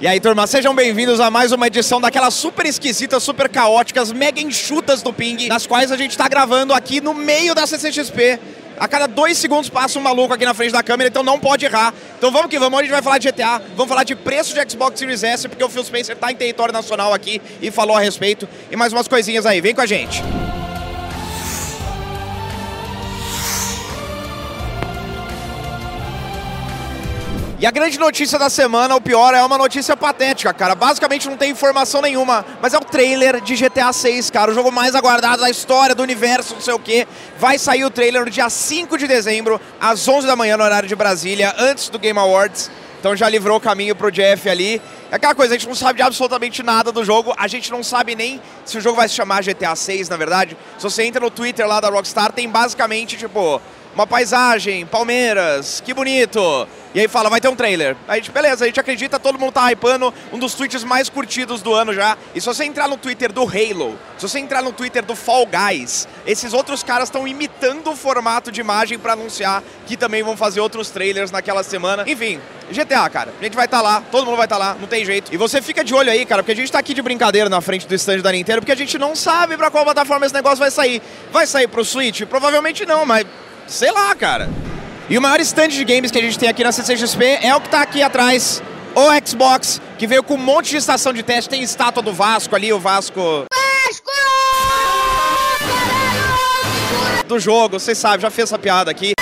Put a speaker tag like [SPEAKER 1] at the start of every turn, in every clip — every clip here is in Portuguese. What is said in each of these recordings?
[SPEAKER 1] E aí, turma, sejam bem-vindos a mais uma edição daquelas super esquisitas, super caóticas, mega enxutas do Ping, nas quais a gente tá gravando aqui no meio da CCXP. A cada dois segundos passa um maluco aqui na frente da câmera, então não pode errar. Então vamos que vamos, a gente vai falar de GTA, vamos falar de preço de Xbox Series S, porque o Phil Spencer tá em território nacional aqui e falou a respeito. E mais umas coisinhas aí, vem com a gente. E a grande notícia da semana, o pior, é uma notícia patética, cara. Basicamente não tem informação nenhuma, mas é o trailer de GTA 6, cara. O jogo mais aguardado da história do universo, não sei o quê. Vai sair o trailer no dia 5 de dezembro, às 11 da manhã, no horário de Brasília, antes do Game Awards. Então já livrou o caminho pro Jeff ali. É aquela coisa, a gente não sabe de absolutamente nada do jogo, a gente não sabe nem se o jogo vai se chamar GTA 6, na verdade. Se você entra no Twitter lá da Rockstar, tem basicamente, tipo, uma paisagem, Palmeiras, que bonito. E aí fala, vai ter um trailer. A gente, beleza, a gente acredita, todo mundo tá hypando, um dos tweets mais curtidos do ano já. E se você entrar no Twitter do Halo, se você entrar no Twitter do Fall Guys, esses outros caras estão imitando o formato de imagem para anunciar que também vão fazer outros trailers naquela semana. Enfim, GTA, cara. A gente vai estar tá lá, todo mundo vai estar tá lá, não tem jeito. E você fica de olho aí, cara, porque a gente tá aqui de brincadeira na frente do stand da Nintendo, porque a gente não sabe para qual plataforma esse negócio vai sair. Vai sair pro Switch? Provavelmente não, mas sei lá, cara. E o maior stand de games que a gente tem aqui na CCXP é o que está aqui atrás, o Xbox, que veio com um monte de estação de teste. Tem estátua do Vasco ali, o Vasco. Vasco! Do jogo, vocês sabem, já fez essa piada aqui.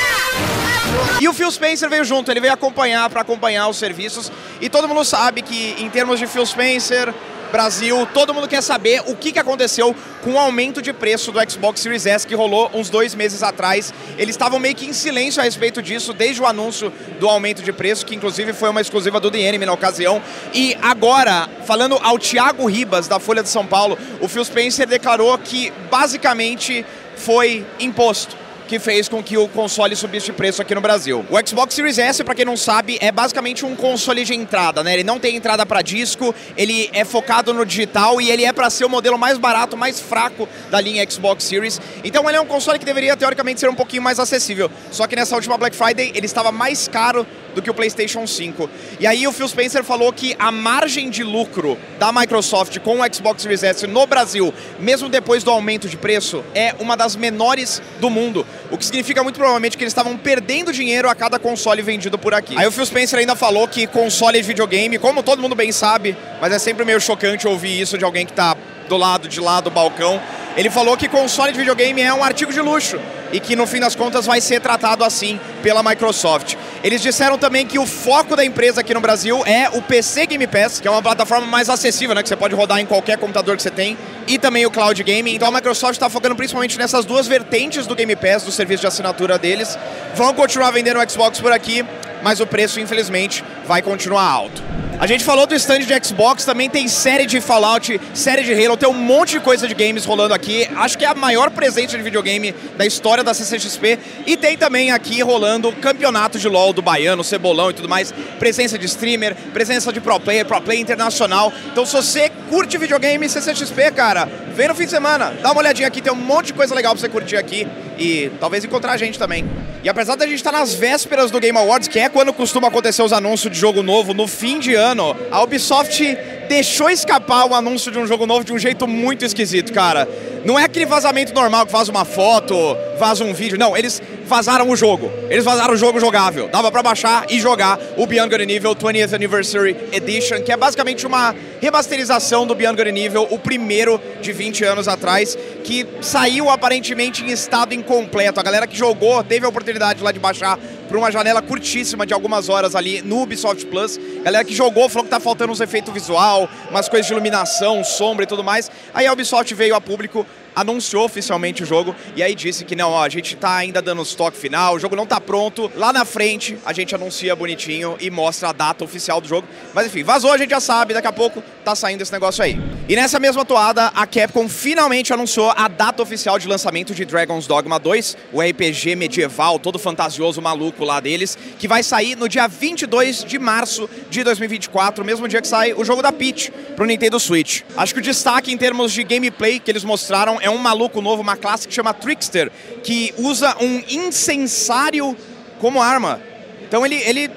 [SPEAKER 1] E o Phil Spencer veio junto, ele veio acompanhar para acompanhar os serviços. E todo mundo sabe que, em termos de Phil Spencer, Brasil, todo mundo quer saber o que, aconteceu com o aumento de preço do Xbox Series S que rolou uns dois meses atrás. Eles estavam meio que em silêncio a respeito disso desde o anúncio do aumento de preço, que inclusive foi uma exclusiva do The na ocasião. E agora, falando ao Thiago Ribas, da Folha de São Paulo, o Phil Spencer declarou que basicamente foi imposto que fez com que o console subisse de preço aqui no Brasil. O Xbox Series S, para quem não sabe, é basicamente um console de entrada, né? Ele não tem entrada para disco, ele é focado no digital e ele é para ser o modelo mais barato, mais fraco da linha Xbox Series. Então ele é um console que deveria teoricamente ser um pouquinho mais acessível. Só que nessa última Black Friday ele estava mais caro do que o PlayStation 5. E aí o Phil Spencer falou que a margem de lucro da Microsoft com o Xbox Series S no Brasil, mesmo depois do aumento de preço, é uma das menores do mundo. O que significa muito provavelmente que eles estavam perdendo dinheiro a cada console vendido por aqui. Aí o Phil Spencer ainda falou que console de videogame, como todo mundo bem sabe, mas é sempre meio chocante ouvir isso de alguém que está do lado de lá do balcão. Ele falou que console de videogame é um artigo de luxo e que no fim das contas vai ser tratado assim pela Microsoft. Eles disseram também que o foco da empresa aqui no Brasil é o PC Game Pass, que é uma plataforma mais acessível, né, que você pode rodar em qualquer computador que você tem, e também o Cloud Gaming. Então a Microsoft está focando principalmente nessas duas vertentes do Game Pass, do serviço de assinatura deles. Vão continuar vendendo o Xbox por aqui, mas o preço, infelizmente, vai continuar alto. A gente falou do stand de Xbox, também tem série de Fallout, série de Halo, tem um monte de coisa de games rolando aqui. Acho que é a maior presença de videogame da história da CCXP. E tem também aqui rolando campeonato de LoL do Baiano, Cebolão e tudo mais. Presença de streamer, presença de pro player, pro player internacional. Então se você curte videogame CCXP, cara, vem no fim de semana. Dá uma olhadinha aqui, tem um monte de coisa legal pra você curtir aqui. E talvez encontrar a gente também. E apesar da gente estar nas vésperas do Game Awards, que é quando costuma acontecer os anúncios de jogo novo, no fim de ano, a Ubisoft deixou escapar o anúncio de um jogo novo de um jeito muito esquisito, cara. Não é aquele vazamento normal que faz uma foto, vaza um vídeo. Não, eles vazaram o jogo. Eles vazaram o jogo jogável. Dava para baixar e jogar o Beyond Good Nível 20th Anniversary Edition, que é basicamente uma remasterização do Beyond Good Nível, o primeiro de 20 anos atrás, que saiu aparentemente em estado incompleto. A galera que jogou teve a oportunidade lá de baixar por uma janela curtíssima de algumas horas ali no Ubisoft Plus. Galera que jogou falou que tá faltando uns efeitos visual, umas coisas de iluminação, sombra e tudo mais. Aí a Ubisoft veio a público anunciou oficialmente o jogo e aí disse que não, ó, a gente tá ainda dando os toque final, o jogo não tá pronto. Lá na frente a gente anuncia bonitinho e mostra a data oficial do jogo. Mas enfim, vazou, a gente já sabe, daqui a pouco tá saindo esse negócio aí. E nessa mesma toada, a Capcom finalmente anunciou a data oficial de lançamento de Dragon's Dogma 2, o RPG medieval, todo fantasioso, maluco lá deles, que vai sair no dia 22 de março de 2024, mesmo dia que sai o jogo da Peach pro Nintendo Switch. Acho que o destaque em termos de gameplay que eles mostraram é é um maluco novo, uma classe que chama Trickster, que usa um incensário como arma. Então ele, ele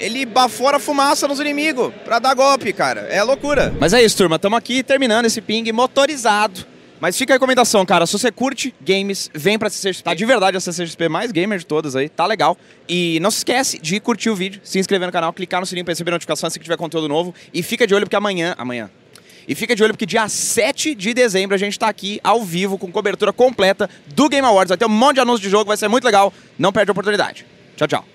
[SPEAKER 1] ele bafora fumaça nos inimigos pra dar golpe, cara. É loucura. Mas é isso, turma. Tamo aqui terminando esse ping motorizado. Mas fica a recomendação, cara. Se você curte games, vem pra CCXP. Tá de verdade a CCXP mais gamer de todas aí. Tá legal. E não se esquece de curtir o vídeo, se inscrever no canal, clicar no sininho pra receber notificação assim que tiver conteúdo novo. E fica de olho porque amanhã... Amanhã... E fica de olho porque dia 7 de dezembro a gente tá aqui ao vivo com cobertura completa do Game Awards. Vai ter um monte de anúncios de jogo, vai ser muito legal. Não perde a oportunidade. Tchau, tchau.